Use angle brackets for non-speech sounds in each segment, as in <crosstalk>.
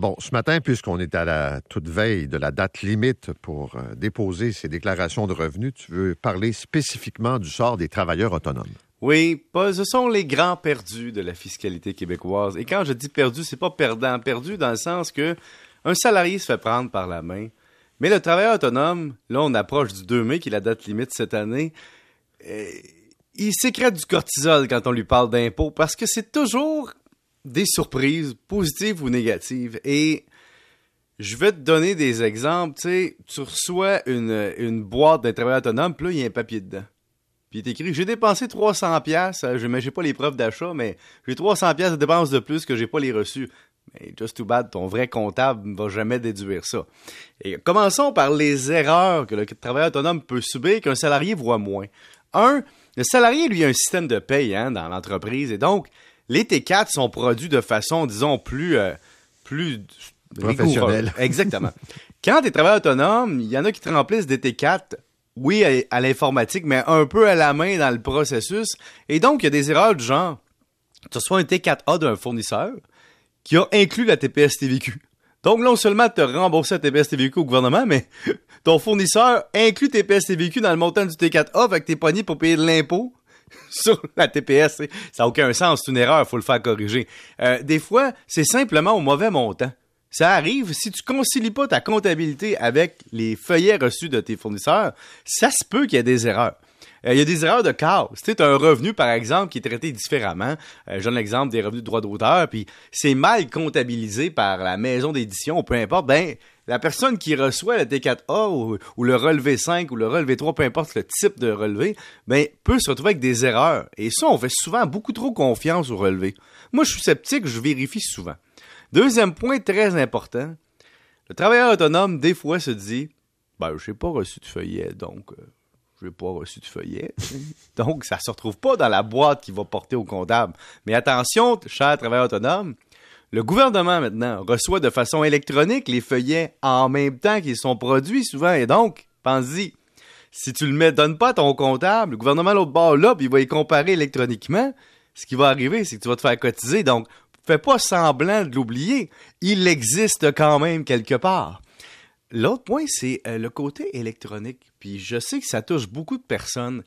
Bon, ce matin, puisqu'on est à la toute veille de la date limite pour euh, déposer ces déclarations de revenus, tu veux parler spécifiquement du sort des travailleurs autonomes. Oui, pas, ce sont les grands perdus de la fiscalité québécoise. Et quand je dis perdu, c'est pas perdant, perdu dans le sens que un salarié se fait prendre par la main, mais le travailleur autonome, là on approche du 2 mai qui est la date limite cette année, euh, il sécrète du cortisol quand on lui parle d'impôts parce que c'est toujours des surprises, positives ou négatives. Et je vais te donner des exemples. Tu sais, tu reçois une, boîte d'un travailleur autonome, puis là, il y a un papier dedans. Puis il est écrit J'ai dépensé 300 pièces, je n'ai pas les preuves d'achat, mais j'ai 300 pièces de dépenses de plus que j'ai pas les reçus. Mais just too bad, ton vrai comptable ne va jamais déduire ça. Et commençons par les erreurs que le travailleur autonome peut subir qu'un salarié voit moins. Un, le salarié, lui, a un système de paye hein, dans l'entreprise et donc les T4 sont produits de façon, disons, plus, euh, plus professionnelle. Exactement. <laughs> Quand tu es travailleur autonome, il y en a qui te remplissent des T4 oui, à, l'informatique, mais un peu à la main dans le processus. Et donc, il y a des erreurs du genre, tu reçois un T4A d'un fournisseur qui a inclus la TPS TVQ. Donc, non seulement tu as remboursé la TPS TVQ au gouvernement, mais <laughs> ton fournisseur inclut TPS TVQ dans le montant du T4A, avec tes poignées pour payer de l'impôt <laughs> sur la TPS. Ça n'a aucun sens, c'est une erreur, il faut le faire corriger. Euh, des fois, c'est simplement au mauvais montant. Ça arrive, si tu concilies pas ta comptabilité avec les feuillets reçus de tes fournisseurs, ça se peut qu'il y ait des erreurs. Euh, il y a des erreurs de cas. Si tu un revenu, par exemple, qui est traité différemment, euh, je donne l'exemple des revenus de droit d'auteur, puis c'est mal comptabilisé par la maison d'édition, peu importe, ben la personne qui reçoit le T4A ou, le relevé 5 ou le relevé 3, peu importe le type de relevé, ben, peut se retrouver avec des erreurs. Et ça, on fait souvent beaucoup trop confiance au relevé. Moi, je suis sceptique, je vérifie souvent. Deuxième point très important, le travailleur autonome, des fois, se dit, ben, je n'ai pas reçu de feuillet, donc, euh, je n'ai pas reçu de feuillet. <laughs> donc, ça ne se retrouve pas dans la boîte qui va porter au comptable. Mais attention, cher travailleur autonome, le gouvernement, maintenant, reçoit de façon électronique les feuillets en même temps qu'ils sont produits souvent. Et donc, pense-y, si tu le mets, donne pas à ton comptable, le gouvernement l'autre bord là, il va y comparer électroniquement, ce qui va arriver, c'est que tu vas te faire cotiser. Donc, fais pas semblant de l'oublier. Il existe quand même quelque part. L'autre point, c'est euh, le côté électronique. Puis je sais que ça touche beaucoup de personnes.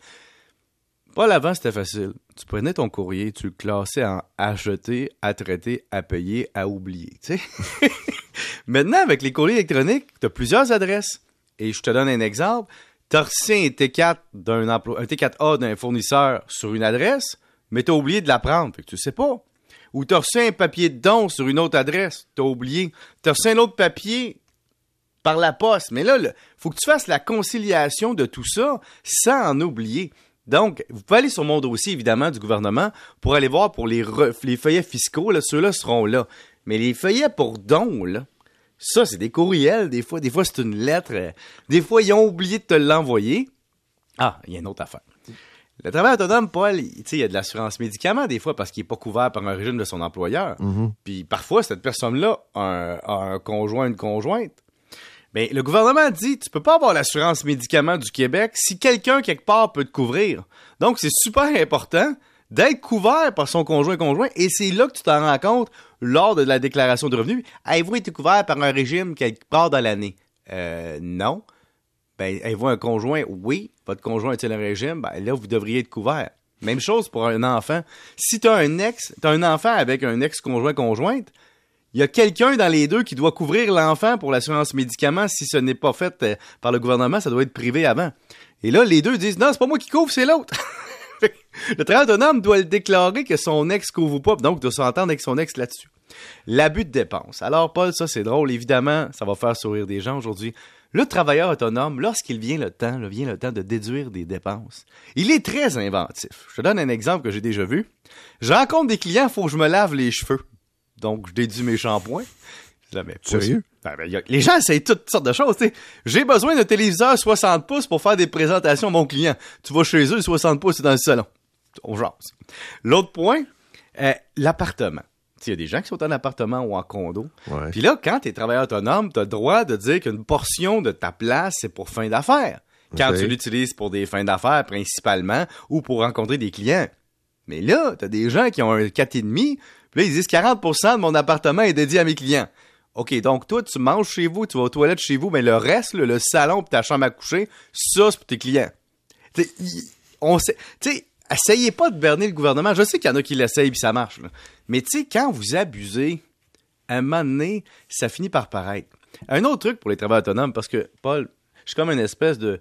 Pas l'avant, c'était facile. Tu prenais ton courrier, tu le classais en à jeter, à traiter, à payer, à oublier. <laughs> Maintenant, avec les courriers électroniques, tu as plusieurs adresses. Et je te donne un exemple. Tu as reçu un T4 d'un un T4A d'un fournisseur sur une adresse, mais tu as oublié de la prendre. Fait que tu sais pas. Ou tu as reçu un papier de don sur une autre adresse, tu as oublié. Tu as reçu un autre papier par la poste. Mais là, il faut que tu fasses la conciliation de tout ça sans en oublier. Donc, vous pouvez aller sur mon dossier, évidemment, du gouvernement pour aller voir pour les, les feuillets fiscaux. Ceux-là seront là. Mais les feuillets pour dons, là, ça, c'est des courriels, des fois. Des fois, c'est une lettre. Des fois, ils ont oublié de te l'envoyer. Ah, il y a une autre affaire. Le travail autonome, Paul, il y a de l'assurance médicaments des fois parce qu'il n'est pas couvert par un régime de son employeur. Mm-hmm. Puis parfois, cette personne-là a un, conjoint, une conjointe. Mais le gouvernement dit, tu peux pas avoir l'assurance médicaments du Québec si quelqu'un quelque part peut te couvrir. Donc, c'est super important d'être couvert par son conjoint conjoint et c'est là que tu t'en rends compte lors de la déclaration de revenus. Avez-vous été couvert par un régime quelque part dans l'année? Euh, non. Ben, avez-vous un conjoint? Oui. Votre conjoint est-il un régime? Ben, là, vous devriez être couvert. Même chose pour un enfant. Si tu as un ex, tu as un enfant avec un ex-conjoint conjointe, il y a quelqu'un dans les deux qui doit couvrir l'enfant pour l'assurance médicaments. Si ce n'est pas fait euh, par le gouvernement, ça doit être privé avant. Et là, les deux disent non, c'est pas moi qui couvre, c'est l'autre. <laughs> le travailleur autonome doit le déclarer que son ex couvre pas, donc doit s'entendre avec son ex là-dessus. L'abus de dépenses. Alors, Paul, ça c'est drôle, évidemment, ça va faire sourire des gens aujourd'hui. Le travailleur autonome, lorsqu'il vient le temps, vient le temps de déduire des dépenses, il est très inventif. Je te donne un exemple que j'ai déjà vu. Je rencontre des clients, faut que je me lave les cheveux. Donc, je déduis mes shampoings. Sérieux? Ben, ben, les gens essayent toutes sortes de choses. J'ai besoin d'un téléviseur 60 pouces pour faire des présentations à mon client. Tu vas chez eux, 60 pouces, c'est dans le salon. On jase. L'autre point, euh, l'appartement. Il y a des gens qui sont en appartement ou en condo. Puis là, quand tu es travailleur autonome, tu as le droit de dire qu'une portion de ta place, c'est pour fin d'affaires. Quand tu l'utilises pour des fins d'affaires principalement ou pour rencontrer des clients. Mais là, tu as des gens qui ont un 4,5 là, ils disent 40% de mon appartement est dédié à mes clients. OK, donc toi, tu manges chez vous, tu vas aux toilettes chez vous, mais le reste, le salon et ta chambre à coucher, ça, c'est pour tes clients. T'sais, on sait, tu sais, essayez pas de berner le gouvernement. Je sais qu'il y en a qui l'essayent puis ça marche. Mais tu sais, quand vous abusez, à un moment donné, ça finit par paraître. Un autre truc pour les travailleurs autonomes, parce que, Paul, je suis comme une espèce de,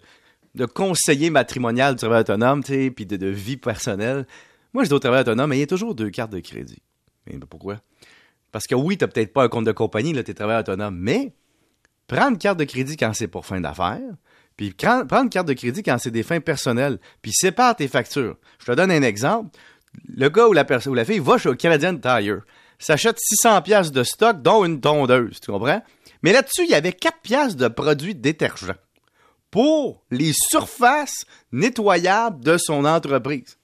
conseiller matrimonial du travail autonome, tu sais, puis de, de vie personnelle. Moi, je dis au travail autonome, mais il y a toujours deux cartes de crédit. Mais pourquoi? Parce que oui, t'as peut-être pas un compte de compagnie, là, t'es travailleur autonome, mais prends une carte de crédit quand c'est pour fin d'affaires, puis prends, une carte de crédit quand c'est des fins personnelles, puis sépare tes factures. Je te donne un exemple. Le gars ou la ou la fille va chez Canadian Tire, s'achète 600 pièces de stock, dont une tondeuse, tu comprends? Mais là-dessus, il y avait 4 pièces de produits détergents pour les surfaces nettoyables de son entreprise.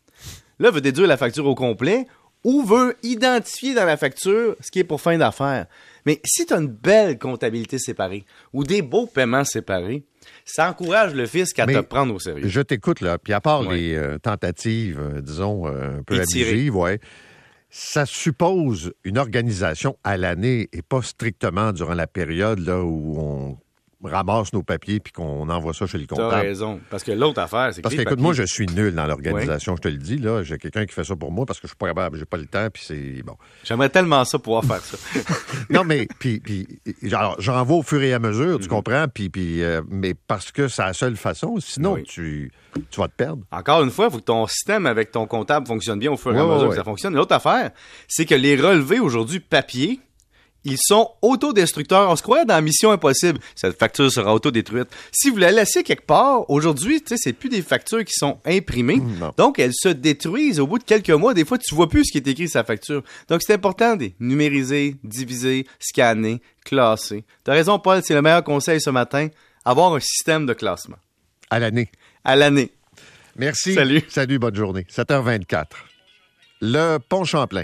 Là, veut déduire la facture au complet ou veut identifier dans la facture ce qui est pour fin d'affaires. Mais si tu as une belle comptabilité séparée ou des beaux paiements séparés, ça encourage le fisc à Mais te prendre au sérieux. Je t'écoute, là. Puis à part Ouais. les euh, tentatives, euh, disons, euh, un peu abusives, ouais, ça suppose une organisation à l'année et pas strictement durant la période là, où on ramasse nos papiers puis qu'on envoie ça chez le T'as comptable. raison. Parce que l'autre affaire, c'est que Parce les qu'écoute, moi, je suis nul dans l'organisation, je te le dis. là. J'ai quelqu'un qui fait ça pour moi parce que je suis pas capable, j'ai pas le temps, puis c'est bon. J'aimerais tellement ça pouvoir faire ça. <laughs> Non, mais puis, puis alors, j'en vais au fur et à mesure, Mhm. tu comprends, puis, puis euh, mais parce que c'est la seule façon, sinon Oui. tu, tu vas te perdre. Encore une fois, il faut que ton système avec ton comptable fonctionne bien au fur et à mesure que ça fonctionne. L'autre affaire, c'est que les relevés aujourd'hui papier, ils sont autodestructeurs. On se croyait dans Mission Impossible. Cette facture sera autodétruite. Si vous la laissez quelque part, aujourd'hui, tu sais, c'est plus des factures qui sont imprimées. Non. Donc, elles se détruisent au bout de quelques mois. Des fois, tu vois plus ce qui est écrit sur sa facture. Donc, c'est important de numériser, diviser, scanner, classer. T'as raison, Paul, c'est le meilleur conseil ce matin. Avoir un système de classement. À l'année. À l'année. Merci. Salut. Salut, bonne journée. 7h24. Le Pont Champlain.